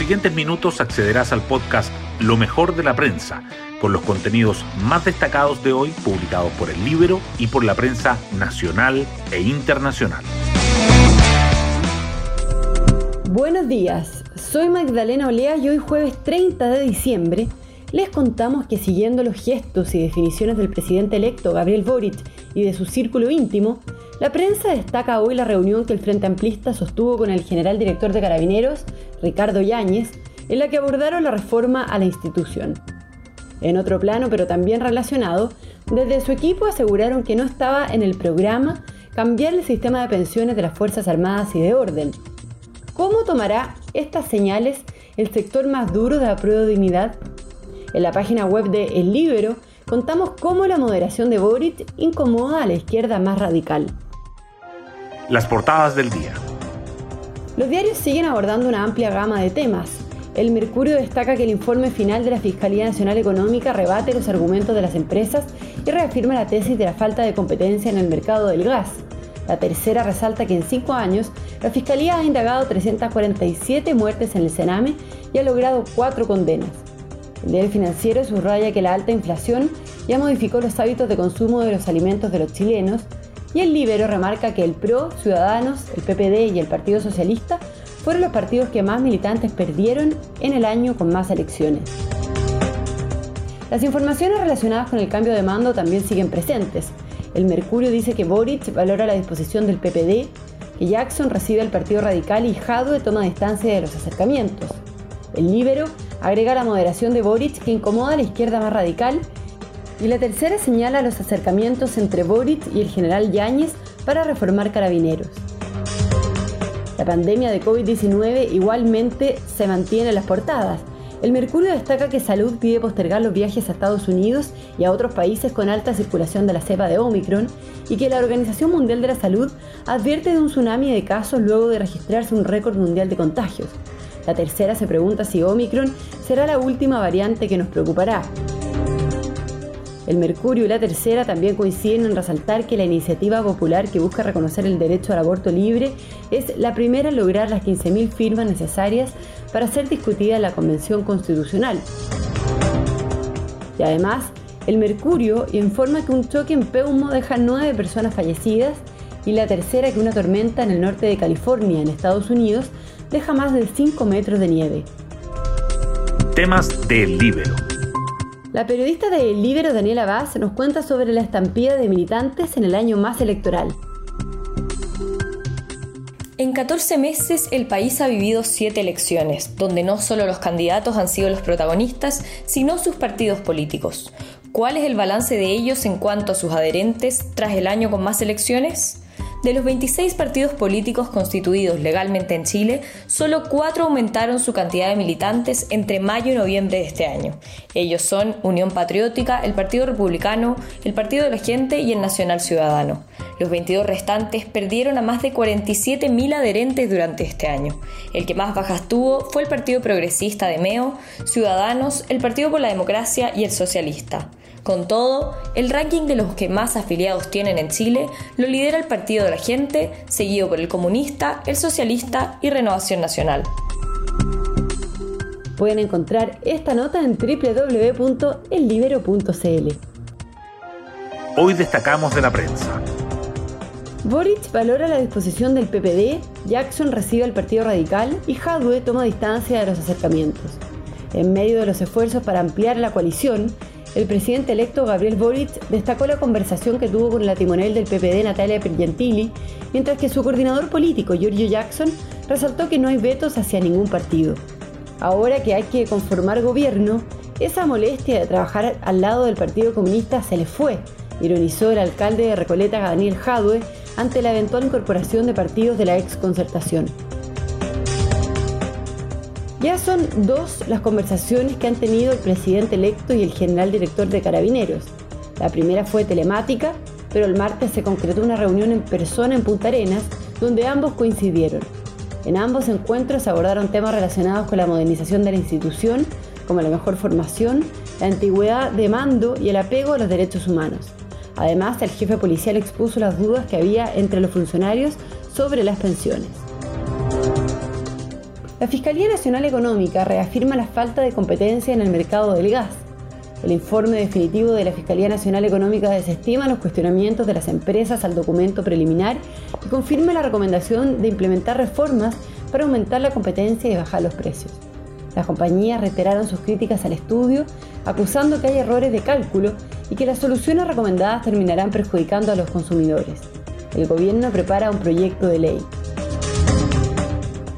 siguientes minutos accederás al podcast Lo mejor de la prensa, con los contenidos más destacados de hoy publicados por el Libro y por la prensa nacional e internacional. Buenos días, soy Magdalena Olea y hoy jueves 30 de diciembre les contamos que siguiendo los gestos y definiciones del presidente electo Gabriel Boric y de su círculo íntimo, la prensa destaca hoy la reunión que el Frente Amplista sostuvo con el general director de Carabineros, Ricardo Yáñez, en la que abordaron la reforma a la institución. En otro plano, pero también relacionado, desde su equipo aseguraron que no estaba en el programa cambiar el sistema de pensiones de las Fuerzas Armadas y de Orden. ¿Cómo tomará estas señales el sector más duro de la prueba de dignidad? En la página web de El Libero contamos cómo la moderación de Boric incomoda a la izquierda más radical. Las portadas del día. Los diarios siguen abordando una amplia gama de temas. El Mercurio destaca que el informe final de la Fiscalía Nacional Económica rebate los argumentos de las empresas y reafirma la tesis de la falta de competencia en el mercado del gas. La tercera resalta que en cinco años la Fiscalía ha indagado 347 muertes en el Sename y ha logrado cuatro condenas. El diario financiero subraya que la alta inflación ya modificó los hábitos de consumo de los alimentos de los chilenos y el Libero remarca que el PRO, Ciudadanos, el PPD y el Partido Socialista fueron los partidos que más militantes perdieron en el año con más elecciones. Las informaciones relacionadas con el cambio de mando también siguen presentes. El Mercurio dice que Boric valora la disposición del PPD, que Jackson recibe al Partido Radical y Jadwe toma distancia de los acercamientos. El Libero agrega la moderación de Boric que incomoda a la izquierda más radical y la tercera señala los acercamientos entre Boric y el general Yáñez para reformar carabineros. La pandemia de COVID-19 igualmente se mantiene en las portadas. El Mercurio destaca que Salud pide postergar los viajes a Estados Unidos y a otros países con alta circulación de la cepa de Omicron y que la Organización Mundial de la Salud advierte de un tsunami de casos luego de registrarse un récord mundial de contagios. La tercera se pregunta si Omicron será la última variante que nos preocupará. El Mercurio y la tercera también coinciden en resaltar que la iniciativa popular que busca reconocer el derecho al aborto libre es la primera en lograr las 15.000 firmas necesarias para ser discutida en la Convención Constitucional. Y además, el Mercurio informa que un choque en Peumo deja nueve personas fallecidas y la tercera que una tormenta en el norte de California, en Estados Unidos, deja más de 5 metros de nieve. Temas del Libero. La periodista de El Libero Daniela Vaz nos cuenta sobre la estampida de militantes en el año más electoral. En 14 meses el país ha vivido siete elecciones, donde no solo los candidatos han sido los protagonistas, sino sus partidos políticos. ¿Cuál es el balance de ellos en cuanto a sus adherentes tras el año con más elecciones? De los 26 partidos políticos constituidos legalmente en Chile, solo cuatro aumentaron su cantidad de militantes entre mayo y noviembre de este año. Ellos son Unión Patriótica, el Partido Republicano, el Partido de la Gente y el Nacional Ciudadano. Los 22 restantes perdieron a más de 47.000 adherentes durante este año. El que más bajas tuvo fue el Partido Progresista de Meo, Ciudadanos, el Partido por la Democracia y el Socialista. Con todo, el ranking de los que más afiliados tienen en Chile lo lidera el Partido de la Gente, seguido por el Comunista, el Socialista y Renovación Nacional. Pueden encontrar esta nota en www.ellibero.cl. Hoy destacamos de la prensa. Boric valora la disposición del PPD, Jackson recibe al Partido Radical y Jadwe toma distancia de los acercamientos. En medio de los esfuerzos para ampliar la coalición, el presidente electo Gabriel Boric destacó la conversación que tuvo con la timonel del PPD Natalia Pergentili, mientras que su coordinador político Giorgio Jackson resaltó que no hay vetos hacia ningún partido. Ahora que hay que conformar gobierno, esa molestia de trabajar al lado del Partido Comunista se le fue, ironizó el alcalde de Recoleta Daniel Jadwe ante la eventual incorporación de partidos de la ex concertación. Ya son dos las conversaciones que han tenido el presidente electo y el general director de Carabineros. La primera fue telemática, pero el martes se concretó una reunión en persona en Punta Arenas, donde ambos coincidieron. En ambos encuentros se abordaron temas relacionados con la modernización de la institución, como la mejor formación, la antigüedad de mando y el apego a los derechos humanos. Además, el jefe policial expuso las dudas que había entre los funcionarios sobre las pensiones. La Fiscalía Nacional Económica reafirma la falta de competencia en el mercado del gas. El informe definitivo de la Fiscalía Nacional Económica desestima los cuestionamientos de las empresas al documento preliminar y confirma la recomendación de implementar reformas para aumentar la competencia y bajar los precios. Las compañías reiteraron sus críticas al estudio, acusando que hay errores de cálculo y que las soluciones recomendadas terminarán perjudicando a los consumidores. El gobierno prepara un proyecto de ley.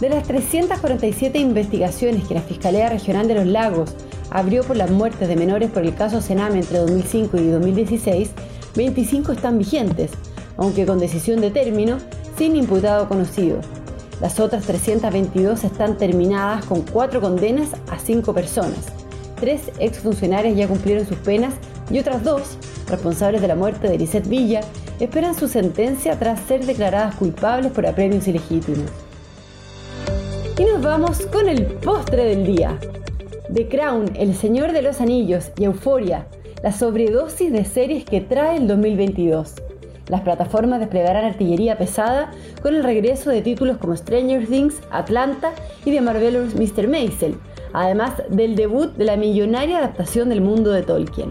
De las 347 investigaciones que la Fiscalía Regional de los Lagos abrió por las muertes de menores por el caso Sename entre 2005 y 2016, 25 están vigentes, aunque con decisión de término, sin imputado conocido. Las otras 322 están terminadas con cuatro condenas a cinco personas. Tres exfuncionarios ya cumplieron sus penas y otras dos, responsables de la muerte de Lisette Villa, esperan su sentencia tras ser declaradas culpables por apremios ilegítimos. Vamos con el postre del día. The Crown, El Señor de los Anillos y Euforia, la sobredosis de series que trae el 2022. Las plataformas desplegarán artillería pesada con el regreso de títulos como Stranger Things, Atlanta y The Marvelous Mr. Maisel, además del debut de la millonaria adaptación del mundo de Tolkien.